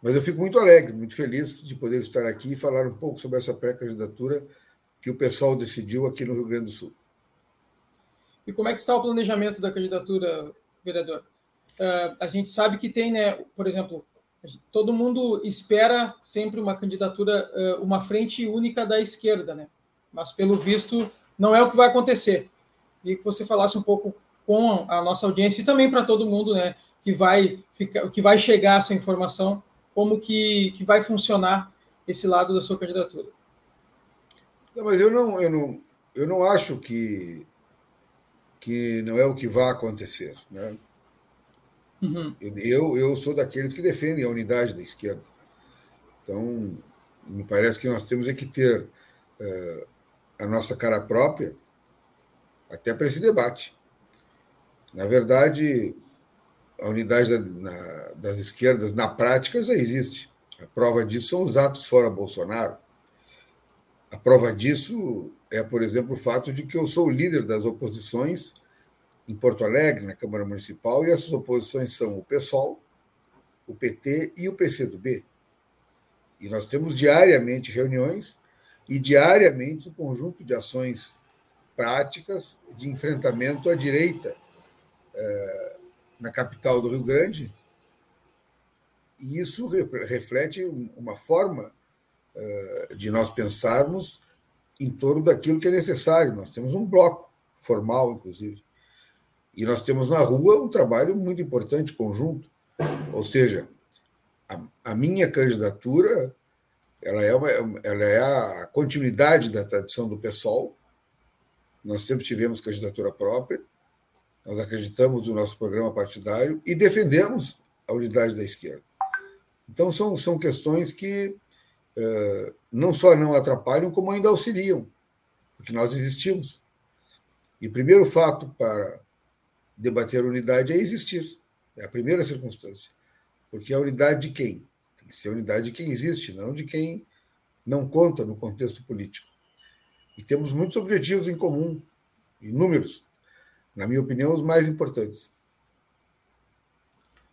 Mas eu fico muito alegre, muito feliz de poder estar aqui e falar um pouco sobre essa pré-candidatura que o pessoal decidiu aqui no Rio Grande do Sul. E como é que está o planejamento da candidatura, vereador? Uh, a gente sabe que tem, né, por exemplo, todo mundo espera sempre uma candidatura, eh, uma frente única da esquerda, né? Mas pelo visto não é o que vai acontecer. E que você falasse um pouco com a nossa audiência e também para todo mundo, né? Que vai ficar, que vai chegar essa informação, como que, que vai funcionar esse lado da sua candidatura. Não, mas eu não, eu não, eu não acho que que não é o que vai acontecer, né? Uhum. Eu, eu sou daqueles que defendem a unidade da esquerda. Então, me parece que nós temos é que ter uh, a nossa cara própria até para esse debate. Na verdade, a unidade da, na, das esquerdas, na prática, já existe. A prova disso são os atos fora Bolsonaro. A prova disso é, por exemplo, o fato de que eu sou o líder das oposições em Porto Alegre, na Câmara Municipal, e essas oposições são o PSOL, o PT e o PCdoB. E nós temos diariamente reuniões e diariamente um conjunto de ações práticas de enfrentamento à direita eh, na capital do Rio Grande. E isso reflete uma forma eh, de nós pensarmos em torno daquilo que é necessário. Nós temos um bloco formal, inclusive, e nós temos na rua um trabalho muito importante conjunto. Ou seja, a, a minha candidatura ela é, uma, ela é a continuidade da tradição do PSOL. Nós sempre tivemos candidatura própria, nós acreditamos no nosso programa partidário e defendemos a unidade da esquerda. Então, são, são questões que uh, não só não atrapalham, como ainda auxiliam, porque nós existimos. E primeiro fato para debater unidade é existir. É a primeira circunstância. Porque a unidade de quem? Tem que ser a unidade de quem existe, não de quem não conta no contexto político. E temos muitos objetivos em comum, inúmeros. Na minha opinião, os mais importantes.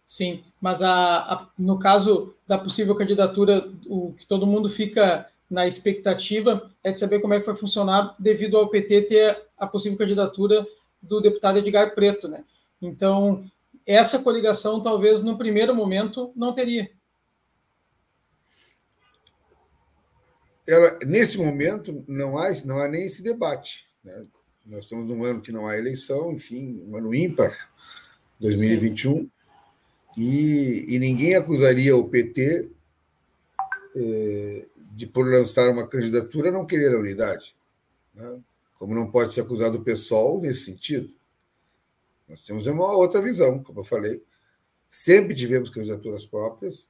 Sim, mas a, a, no caso da possível candidatura, o que todo mundo fica na expectativa é de saber como é que vai funcionar devido ao PT ter a possível candidatura do deputado Edgar Preto, né? Então, essa coligação talvez no primeiro momento não teria. Ela, nesse momento não há não há nem esse debate, né? Nós estamos num ano que não há eleição, enfim, um ano ímpar, 2021, e, e, ninguém acusaria o PT eh, de, por lançar uma candidatura, não querer a unidade. Né? Como não pode ser acusado o PSOL nesse sentido. Nós temos uma outra visão, como eu falei. Sempre tivemos candidaturas próprias,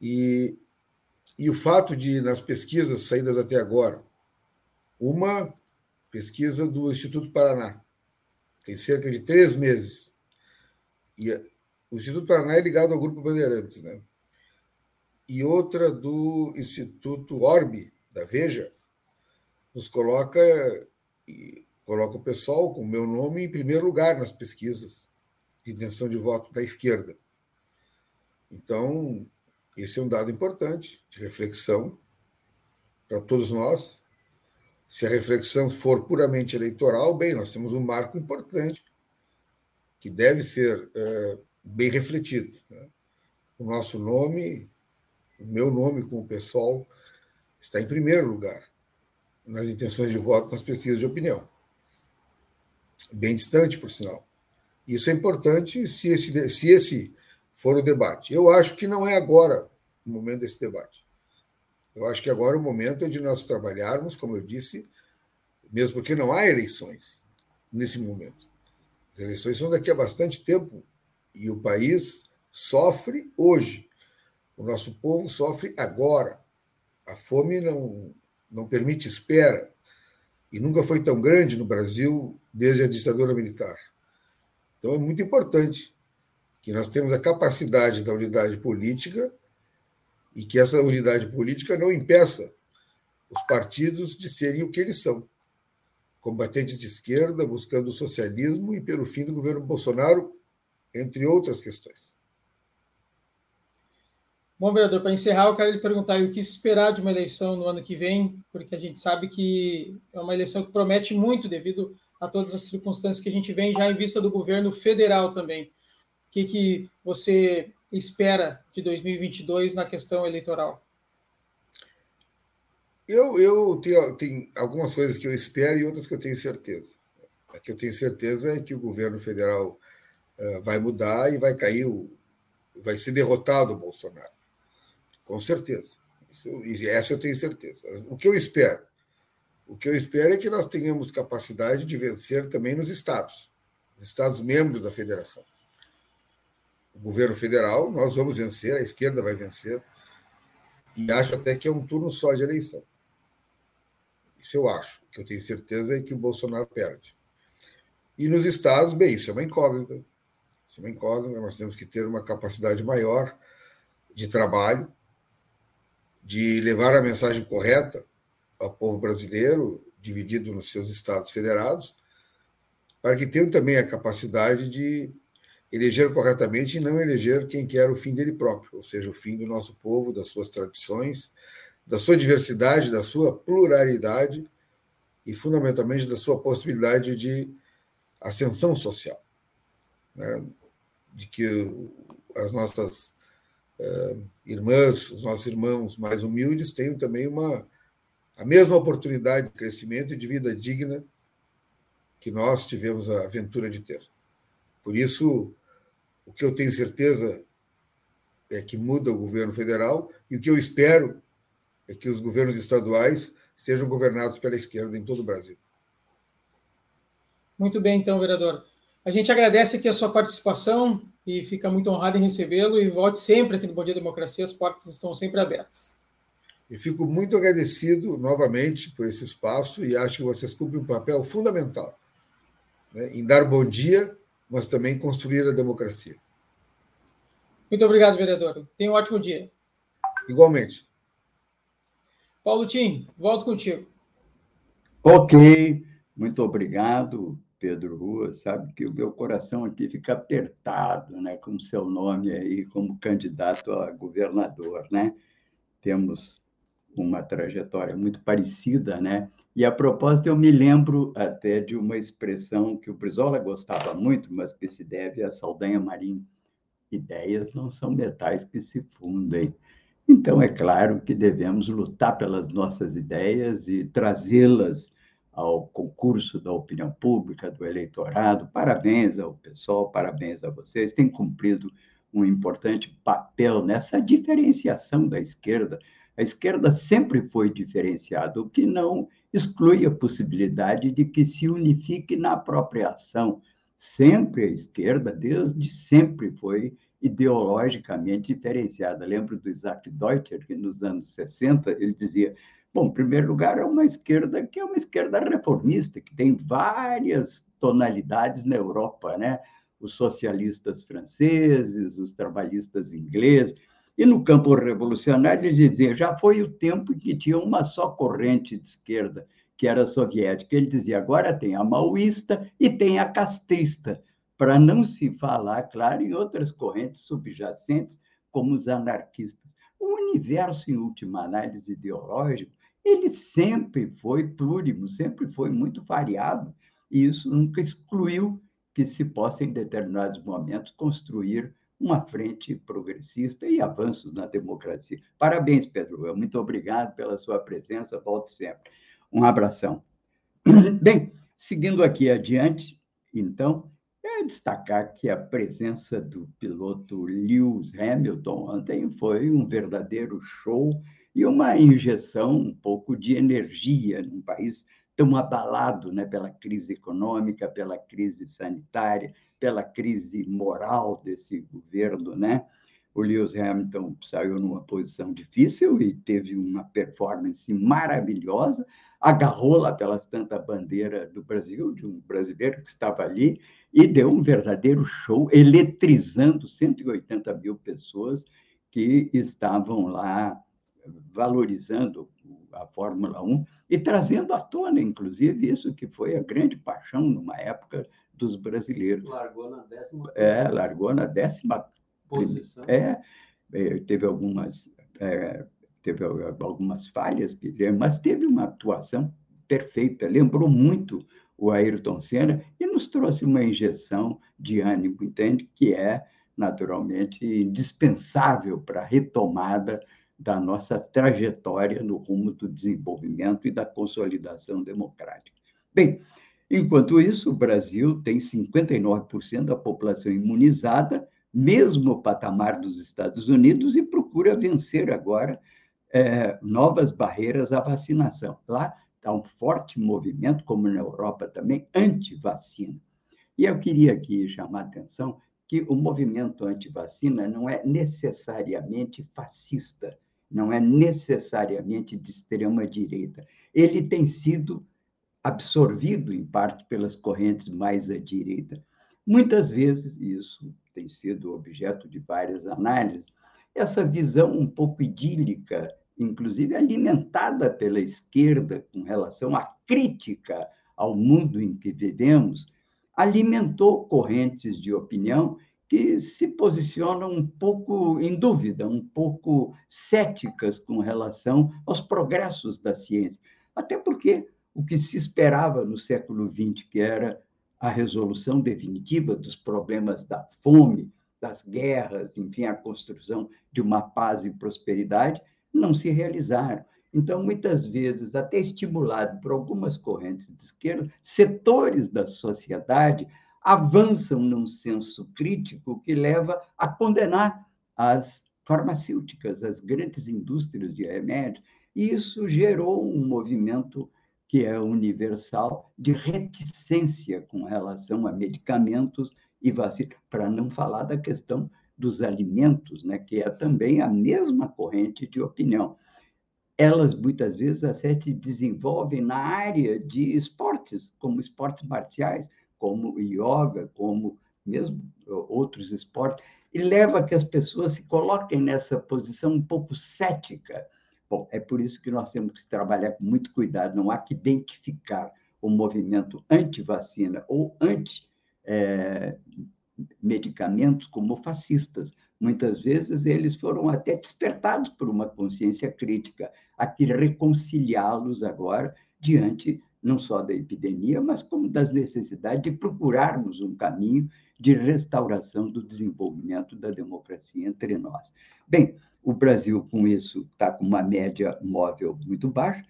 e, e o fato de, nas pesquisas saídas até agora, uma pesquisa do Instituto Paraná, tem cerca de três meses, e o Instituto Paraná é ligado ao Grupo Bandeirantes, né? E outra do Instituto Orbe, da Veja, nos coloca coloca o pessoal com o meu nome em primeiro lugar nas pesquisas de intenção de voto da esquerda. Então, esse é um dado importante de reflexão para todos nós. Se a reflexão for puramente eleitoral, bem, nós temos um marco importante que deve ser é, bem refletido. Né? O nosso nome, o meu nome com o pessoal, está em primeiro lugar nas intenções de voto nas pesquisas de opinião. Bem distante, por sinal. Isso é importante se esse, se esse for o debate. Eu acho que não é agora o momento desse debate. Eu acho que agora o momento é de nós trabalharmos, como eu disse, mesmo porque não há eleições nesse momento. As eleições são daqui a bastante tempo e o país sofre hoje. O nosso povo sofre agora. A fome não, não permite espera e nunca foi tão grande no Brasil desde a ditadura militar. Então é muito importante que nós temos a capacidade da unidade política e que essa unidade política não impeça os partidos de serem o que eles são. Combatentes de esquerda, buscando o socialismo e pelo fim do governo Bolsonaro, entre outras questões. Bom, vereador, para encerrar, eu quero lhe perguntar o que esperar de uma eleição no ano que vem, porque a gente sabe que é uma eleição que promete muito devido a todas as circunstâncias que a gente vem já em vista do governo federal também que, que você espera de 2022 na questão eleitoral? Eu, eu tenho, tenho algumas coisas que eu espero e outras que eu tenho certeza. A que eu tenho certeza é que o governo federal uh, vai mudar e vai cair, o, vai ser derrotado o Bolsonaro. Com certeza. Isso, essa eu tenho certeza. O que eu espero? O que eu espero é que nós tenhamos capacidade de vencer também nos estados, nos estados membros da federação o governo federal, nós vamos vencer, a esquerda vai vencer, e acho até que é um turno só de eleição. Isso eu acho. O que eu tenho certeza é que o Bolsonaro perde. E nos estados, bem, isso é uma incógnita. Isso é uma incógnita, nós temos que ter uma capacidade maior de trabalho, de levar a mensagem correta ao povo brasileiro, dividido nos seus estados federados, para que tenham também a capacidade de eleger corretamente e não eleger quem quer o fim dele próprio, ou seja, o fim do nosso povo, das suas tradições, da sua diversidade, da sua pluralidade e, fundamentalmente, da sua possibilidade de ascensão social. Né? De que as nossas irmãs, os nossos irmãos mais humildes tenham também uma, a mesma oportunidade de crescimento e de vida digna que nós tivemos a aventura de ter. Por isso, o que eu tenho certeza é que muda o governo federal e o que eu espero é que os governos estaduais sejam governados pela esquerda em todo o Brasil. Muito bem, então, vereador. A gente agradece aqui a sua participação e fica muito honrado em recebê-lo e volte sempre aqui no Bom Dia Democracia, as portas estão sempre abertas. E fico muito agradecido novamente por esse espaço e acho que vocês cumprem um papel fundamental né, em dar bom dia mas também construir a democracia. Muito obrigado, vereador. Tenha um ótimo dia. Igualmente. Paulo Tim, volto contigo. Ok, muito obrigado, Pedro Rua. Sabe que o meu coração aqui fica apertado, né, com seu nome aí como candidato a governador, né? Temos uma trajetória muito parecida, né? E a propósito, eu me lembro até de uma expressão que o Brizola gostava muito, mas que se deve a Saldanha Marinho. Ideias não são metais que se fundem. Então, é claro que devemos lutar pelas nossas ideias e trazê-las ao concurso da opinião pública, do eleitorado. Parabéns ao pessoal, parabéns a vocês. Têm cumprido um importante papel nessa diferenciação da esquerda. A esquerda sempre foi diferenciada, o que não exclui a possibilidade de que se unifique na própria ação. Sempre a esquerda, desde sempre, foi ideologicamente diferenciada. Lembro do Isaac Deutscher, que nos anos 60 ele dizia Bom, em primeiro lugar, é uma esquerda que é uma esquerda reformista, que tem várias tonalidades na Europa, né? Os socialistas franceses, os trabalhistas ingleses. E no campo revolucionário, ele dizia, já foi o tempo em que tinha uma só corrente de esquerda, que era a soviética. Ele dizia, agora tem a maoísta e tem a castrista, para não se falar, claro, em outras correntes subjacentes, como os anarquistas. O universo, em última análise ideológico, ele sempre foi plurimo, sempre foi muito variado, e isso nunca excluiu que se possa, em determinados momentos, construir uma frente progressista e avanços na democracia. Parabéns, Pedro. Muito obrigado pela sua presença. Volte sempre. Um abração. Bem, seguindo aqui adiante, então, é destacar que a presença do piloto Lewis Hamilton ontem foi um verdadeiro show e uma injeção um pouco de energia num país tão abalado né, pela crise econômica, pela crise sanitária, pela crise moral desse governo. Né? O Lewis Hamilton saiu numa posição difícil e teve uma performance maravilhosa, agarrou lá pelas tantas bandeira do Brasil, de um brasileiro que estava ali, e deu um verdadeiro show, eletrizando 180 mil pessoas que estavam lá valorizando a Fórmula 1 e trazendo à tona, inclusive, isso que foi a grande paixão numa época dos brasileiros. Largou na décima. É, largou na décima posição. É, é, teve algumas é, teve algumas falhas, mas teve uma atuação perfeita. Lembrou muito o Ayrton Senna e nos trouxe uma injeção de ânimo, entende? Que é naturalmente indispensável para a retomada da nossa trajetória no rumo do desenvolvimento e da consolidação democrática. Bem, enquanto isso, o Brasil tem 59% da população imunizada, mesmo patamar dos Estados Unidos, e procura vencer agora é, novas barreiras à vacinação. Lá está um forte movimento, como na Europa também, anti-vacina. E eu queria aqui chamar a atenção que o movimento anti-vacina não é necessariamente fascista não é necessariamente de extrema direita. Ele tem sido absorvido, em parte, pelas correntes mais à direita. Muitas vezes, isso tem sido objeto de várias análises, essa visão um pouco idílica, inclusive alimentada pela esquerda com relação à crítica ao mundo em que vivemos, alimentou correntes de opinião que se posicionam um pouco em dúvida, um pouco céticas com relação aos progressos da ciência. Até porque o que se esperava no século XX, que era a resolução definitiva dos problemas da fome, das guerras, enfim, a construção de uma paz e prosperidade, não se realizaram. Então, muitas vezes, até estimulado por algumas correntes de esquerda, setores da sociedade avançam num senso crítico que leva a condenar as farmacêuticas, as grandes indústrias de remédio, e isso gerou um movimento que é universal de reticência com relação a medicamentos e vacinas, para não falar da questão dos alimentos, né, que é também a mesma corrente de opinião. Elas muitas vezes até se desenvolvem na área de esportes, como esportes marciais, como yoga, como mesmo outros esportes, e leva a que as pessoas se coloquem nessa posição um pouco cética. Bom, é por isso que nós temos que trabalhar com muito cuidado, não há que identificar o movimento anti-vacina ou anti-medicamentos como fascistas. Muitas vezes eles foram até despertados por uma consciência crítica, a que reconciliá-los agora diante não só da epidemia, mas como das necessidades de procurarmos um caminho de restauração do desenvolvimento da democracia entre nós. Bem, o Brasil, com isso, está com uma média móvel muito baixa,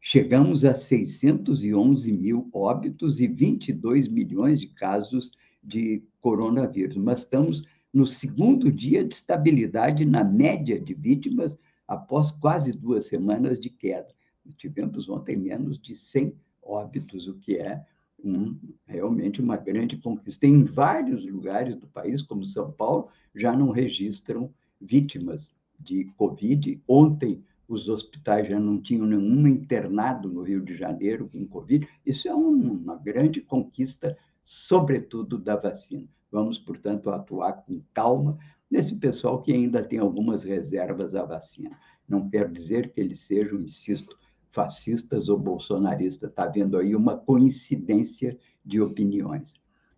chegamos a 611 mil óbitos e 22 milhões de casos de coronavírus, mas estamos no segundo dia de estabilidade na média de vítimas após quase duas semanas de queda. Tivemos ontem menos de 100 óbitos, o que é um, realmente uma grande conquista. Em vários lugares do país, como São Paulo, já não registram vítimas de Covid. Ontem, os hospitais já não tinham nenhum internado no Rio de Janeiro com Covid. Isso é uma grande conquista, sobretudo da vacina. Vamos, portanto, atuar com calma nesse pessoal que ainda tem algumas reservas à vacina. Não quer dizer que eles sejam, insisto, fascistas ou bolsonaristas. Está havendo aí uma coincidência de opiniões.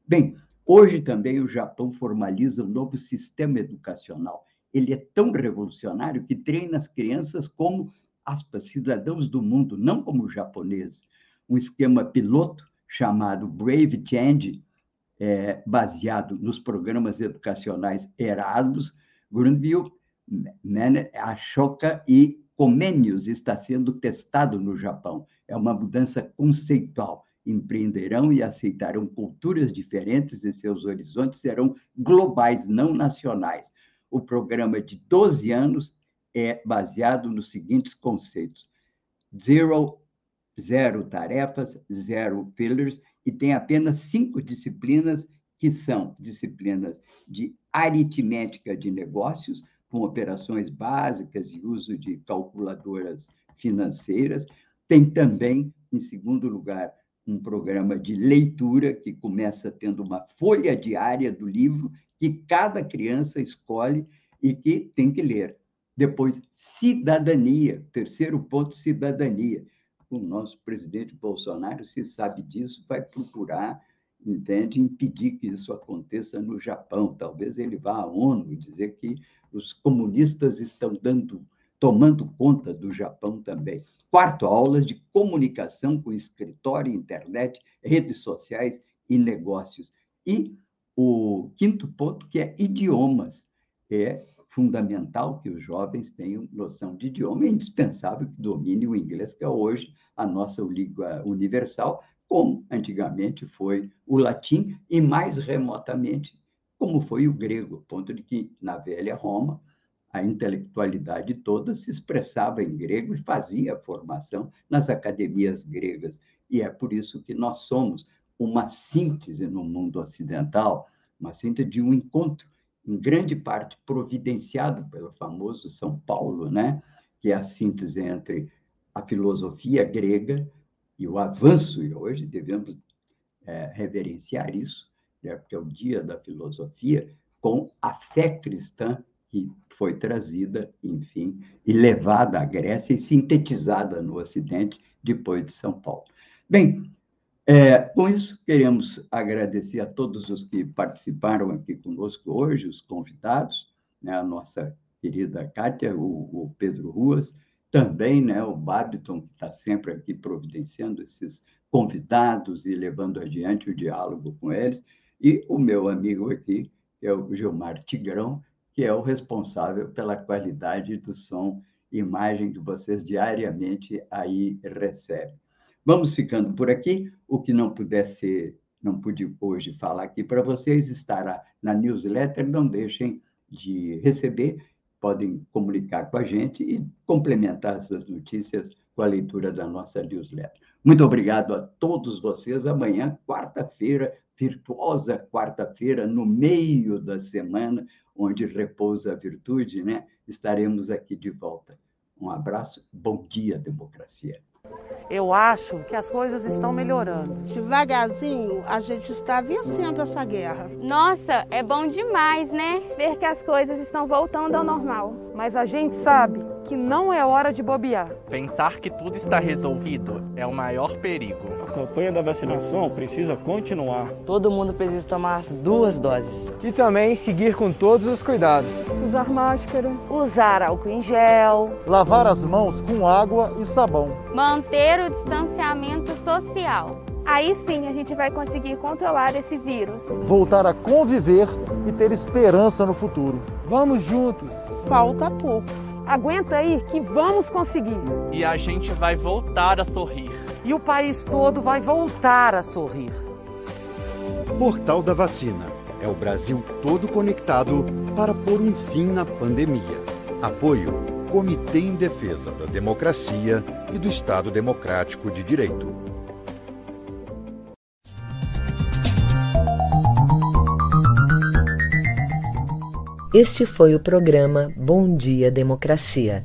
Bem, hoje também o Japão formaliza um novo sistema educacional ele é tão revolucionário que treina as crianças como, aspas, cidadãos do mundo, não como japoneses. Um esquema piloto chamado Brave Change, é, baseado nos programas educacionais Erasmus, Grundville, Ashoka e Comenius está sendo testado no Japão. É uma mudança conceitual. Empreenderão e aceitarão culturas diferentes e seus horizontes serão globais, não nacionais o programa de 12 anos é baseado nos seguintes conceitos: zero, zero tarefas, zero fillers, e tem apenas cinco disciplinas que são disciplinas de aritmética de negócios, com operações básicas e uso de calculadoras financeiras. Tem também, em segundo lugar, um programa de leitura que começa tendo uma folha diária do livro que cada criança escolhe e que tem que ler. Depois, cidadania. Terceiro ponto, cidadania. O nosso presidente Bolsonaro, se sabe disso, vai procurar, entende, impedir que isso aconteça no Japão. Talvez ele vá à ONU e dizer que os comunistas estão dando, tomando conta do Japão também. Quarto, aulas de comunicação com escritório, internet, redes sociais e negócios. E o quinto ponto, que é idiomas. É fundamental que os jovens tenham noção de idioma, é indispensável que domine o inglês, que é hoje a nossa língua universal, como antigamente foi o latim, e mais remotamente, como foi o grego, ponto de que, na velha Roma, a intelectualidade toda se expressava em grego e fazia formação nas academias gregas. E é por isso que nós somos uma síntese no mundo ocidental, uma síntese de um encontro, em grande parte providenciado pelo famoso São Paulo, né? que é a síntese entre a filosofia grega e o avanço, e hoje devemos é, reverenciar isso, né? porque é o dia da filosofia, com a fé cristã que foi trazida, enfim, e levada à Grécia e sintetizada no Ocidente depois de São Paulo. Bem, é, com isso, queremos agradecer a todos os que participaram aqui conosco hoje, os convidados, né, a nossa querida Kátia, o, o Pedro Ruas, também né, o Babiton, que está sempre aqui providenciando esses convidados e levando adiante o diálogo com eles, e o meu amigo aqui, que é o Gilmar Tigrão, que é o responsável pela qualidade do som e imagem que vocês diariamente aí recebem. Vamos ficando por aqui. O que não puder ser, não pude hoje falar aqui para vocês, estará na newsletter. Não deixem de receber, podem comunicar com a gente e complementar essas notícias com a leitura da nossa newsletter. Muito obrigado a todos vocês. Amanhã, quarta-feira, virtuosa quarta-feira, no meio da semana, onde repousa a virtude, né? Estaremos aqui de volta. Um abraço, bom dia, democracia. Eu acho que as coisas estão melhorando. Devagarzinho, a gente está vencendo essa guerra. Nossa, é bom demais, né? Ver que as coisas estão voltando ao normal. Mas a gente sabe que não é hora de bobear. Pensar que tudo está resolvido é o maior perigo. A campanha da vacinação precisa continuar. Todo mundo precisa tomar as duas doses. E também seguir com todos os cuidados. Usar máscara. Usar álcool em gel. Lavar as mãos com água e sabão. Manter o distanciamento social. Aí sim a gente vai conseguir controlar esse vírus. Voltar a conviver e ter esperança no futuro. Vamos juntos! Falta pouco. Aguenta aí que vamos conseguir. E a gente vai voltar a sorrir. E o país todo vai voltar a sorrir. Portal da Vacina. É o Brasil todo conectado para pôr um fim na pandemia. Apoio Comitê em Defesa da Democracia e do Estado Democrático de Direito. Este foi o programa Bom Dia Democracia.